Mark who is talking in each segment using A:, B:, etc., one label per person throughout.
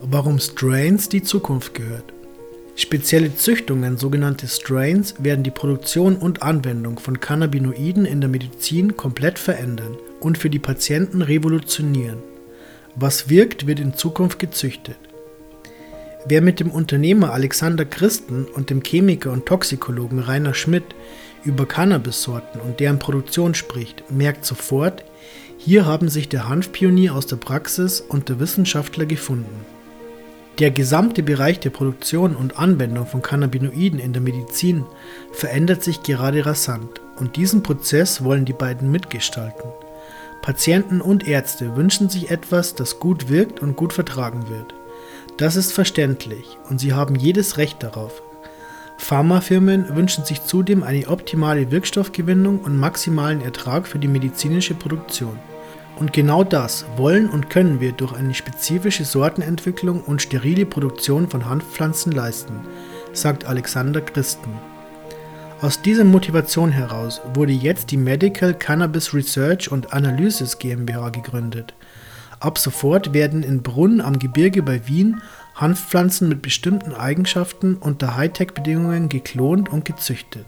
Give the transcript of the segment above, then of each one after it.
A: Warum Strains die Zukunft gehört. Spezielle Züchtungen, sogenannte Strains, werden die Produktion und Anwendung von Cannabinoiden in der Medizin komplett verändern und für die Patienten revolutionieren. Was wirkt, wird in Zukunft gezüchtet. Wer mit dem Unternehmer Alexander Christen und dem Chemiker und Toxikologen Rainer Schmidt über Cannabissorten und deren Produktion spricht, merkt sofort, hier haben sich der Hanfpionier aus der Praxis und der Wissenschaftler gefunden. Der gesamte Bereich der Produktion und Anwendung von Cannabinoiden in der Medizin verändert sich gerade rasant und diesen Prozess wollen die beiden mitgestalten. Patienten und Ärzte wünschen sich etwas, das gut wirkt und gut vertragen wird. Das ist verständlich und sie haben jedes Recht darauf. Pharmafirmen wünschen sich zudem eine optimale Wirkstoffgewinnung und maximalen Ertrag für die medizinische Produktion. Und genau das wollen und können wir durch eine spezifische Sortenentwicklung und sterile Produktion von Hanfpflanzen leisten, sagt Alexander Christen. Aus dieser Motivation heraus wurde jetzt die Medical Cannabis Research und Analysis GmbH gegründet. Ab sofort werden in Brunn am Gebirge bei Wien Hanfpflanzen mit bestimmten Eigenschaften unter Hightech-Bedingungen geklont und gezüchtet.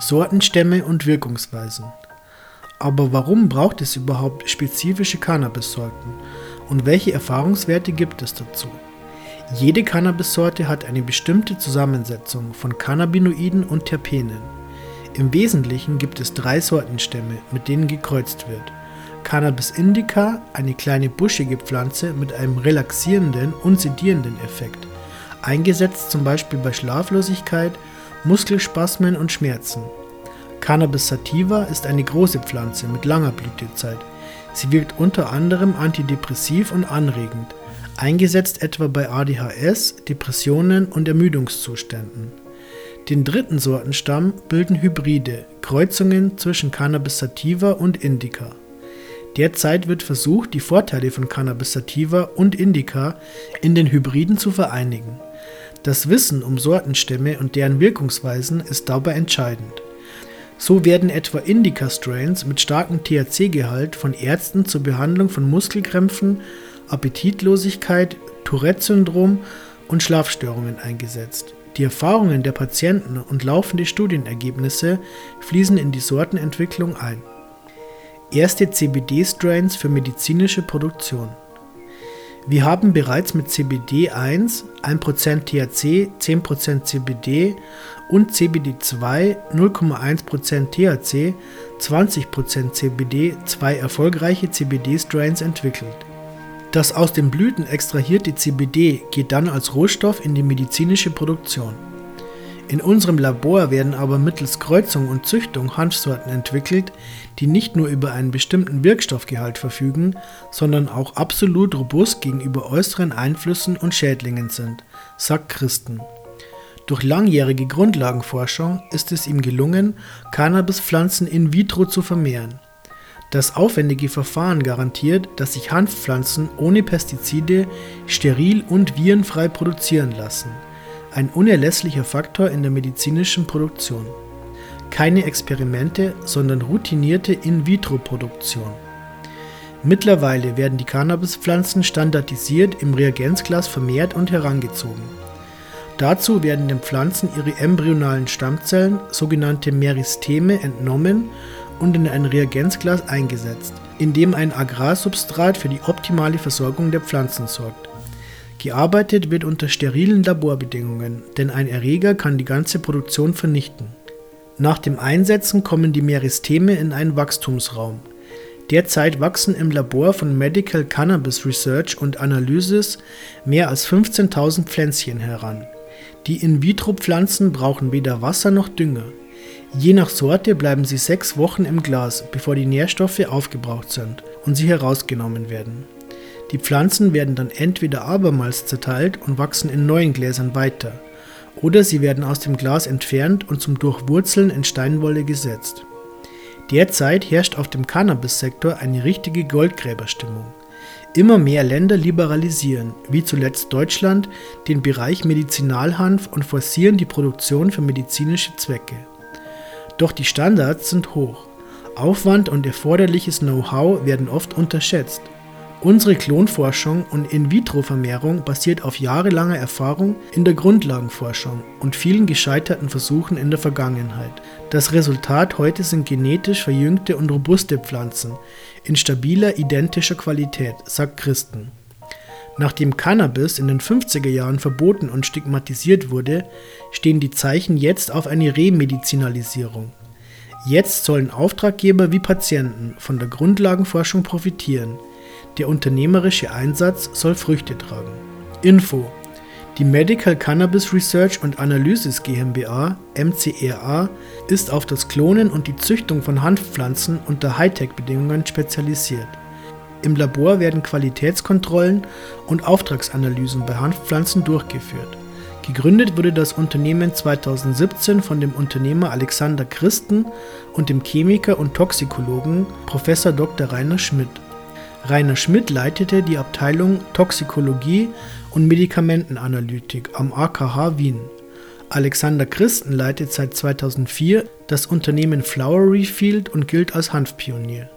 A: Sortenstämme und Wirkungsweisen. Aber warum braucht es überhaupt spezifische Cannabissorten und welche Erfahrungswerte gibt es dazu? Jede Cannabissorte hat eine bestimmte Zusammensetzung von Cannabinoiden und Terpenen. Im Wesentlichen gibt es drei Sortenstämme, mit denen gekreuzt wird. Cannabis indica, eine kleine buschige Pflanze mit einem relaxierenden und sedierenden Effekt, eingesetzt zum Beispiel bei Schlaflosigkeit, Muskelspasmen und Schmerzen. Cannabis sativa ist eine große Pflanze mit langer Blütezeit. Sie wirkt unter anderem antidepressiv und anregend, eingesetzt etwa bei ADHS, Depressionen und Ermüdungszuständen. Den dritten Sortenstamm bilden Hybride, Kreuzungen zwischen Cannabis sativa und Indica. Derzeit wird versucht, die Vorteile von Cannabis sativa und Indica in den Hybriden zu vereinigen. Das Wissen um Sortenstämme und deren Wirkungsweisen ist dabei entscheidend. So werden etwa Indica-Strains mit starkem THC-Gehalt von Ärzten zur Behandlung von Muskelkrämpfen, Appetitlosigkeit, Tourette-Syndrom und Schlafstörungen eingesetzt. Die Erfahrungen der Patienten und laufende Studienergebnisse fließen in die Sortenentwicklung ein. Erste CBD-Strains für medizinische Produktion. Wir haben bereits mit CBD 1, 1% THC, 10% CBD und CBD2 0,1% THC, 20% CBD zwei erfolgreiche CBD-Strains entwickelt. Das aus den Blüten extrahierte CBD geht dann als Rohstoff in die medizinische Produktion. In unserem Labor werden aber mittels Kreuzung und Züchtung Hanfsorten entwickelt, die nicht nur über einen bestimmten Wirkstoffgehalt verfügen, sondern auch absolut robust gegenüber äußeren Einflüssen und Schädlingen sind, sagt Christen. Durch langjährige Grundlagenforschung ist es ihm gelungen, Cannabispflanzen in vitro zu vermehren. Das aufwendige Verfahren garantiert, dass sich Hanfpflanzen ohne Pestizide steril und virenfrei produzieren lassen, ein unerlässlicher Faktor in der medizinischen Produktion. Keine Experimente, sondern routinierte In-vitro-Produktion. Mittlerweile werden die Cannabispflanzen standardisiert im Reagenzglas vermehrt und herangezogen. Dazu werden den Pflanzen ihre embryonalen Stammzellen, sogenannte Meristeme, entnommen und in ein Reagenzglas eingesetzt, in dem ein Agrarsubstrat für die optimale Versorgung der Pflanzen sorgt. Gearbeitet wird unter sterilen Laborbedingungen, denn ein Erreger kann die ganze Produktion vernichten. Nach dem Einsetzen kommen die Meristeme in einen Wachstumsraum. Derzeit wachsen im Labor von Medical Cannabis Research und Analysis mehr als 15.000 Pflänzchen heran. Die In-vitro-Pflanzen brauchen weder Wasser noch Dünger. Je nach Sorte bleiben sie sechs Wochen im Glas, bevor die Nährstoffe aufgebraucht sind und sie herausgenommen werden. Die Pflanzen werden dann entweder abermals zerteilt und wachsen in neuen Gläsern weiter, oder sie werden aus dem Glas entfernt und zum Durchwurzeln in Steinwolle gesetzt. Derzeit herrscht auf dem Cannabis-Sektor eine richtige Goldgräberstimmung. Immer mehr Länder liberalisieren, wie zuletzt Deutschland, den Bereich Medizinalhanf und forcieren die Produktion für medizinische Zwecke. Doch die Standards sind hoch. Aufwand und erforderliches Know-how werden oft unterschätzt. Unsere Klonforschung und In-vitro-Vermehrung basiert auf jahrelanger Erfahrung in der Grundlagenforschung und vielen gescheiterten Versuchen in der Vergangenheit. Das Resultat heute sind genetisch verjüngte und robuste Pflanzen in stabiler, identischer Qualität, sagt Christen. Nachdem Cannabis in den 50er Jahren verboten und stigmatisiert wurde, stehen die Zeichen jetzt auf eine Remedizinalisierung. Jetzt sollen Auftraggeber wie Patienten von der Grundlagenforschung profitieren. Der unternehmerische Einsatz soll Früchte tragen. Info die Medical Cannabis Research und Analysis GmbH MCRA ist auf das Klonen und die Züchtung von Hanfpflanzen unter Hightech-Bedingungen spezialisiert. Im Labor werden Qualitätskontrollen und Auftragsanalysen bei Hanfpflanzen durchgeführt. Gegründet wurde das Unternehmen 2017 von dem Unternehmer Alexander Christen und dem Chemiker und Toxikologen Prof. Dr. Rainer Schmidt. Rainer Schmidt leitete die Abteilung Toxikologie und Medikamentenanalytik am AKH Wien. Alexander Christen leitet seit 2004 das Unternehmen Flowery Field und gilt als Hanfpionier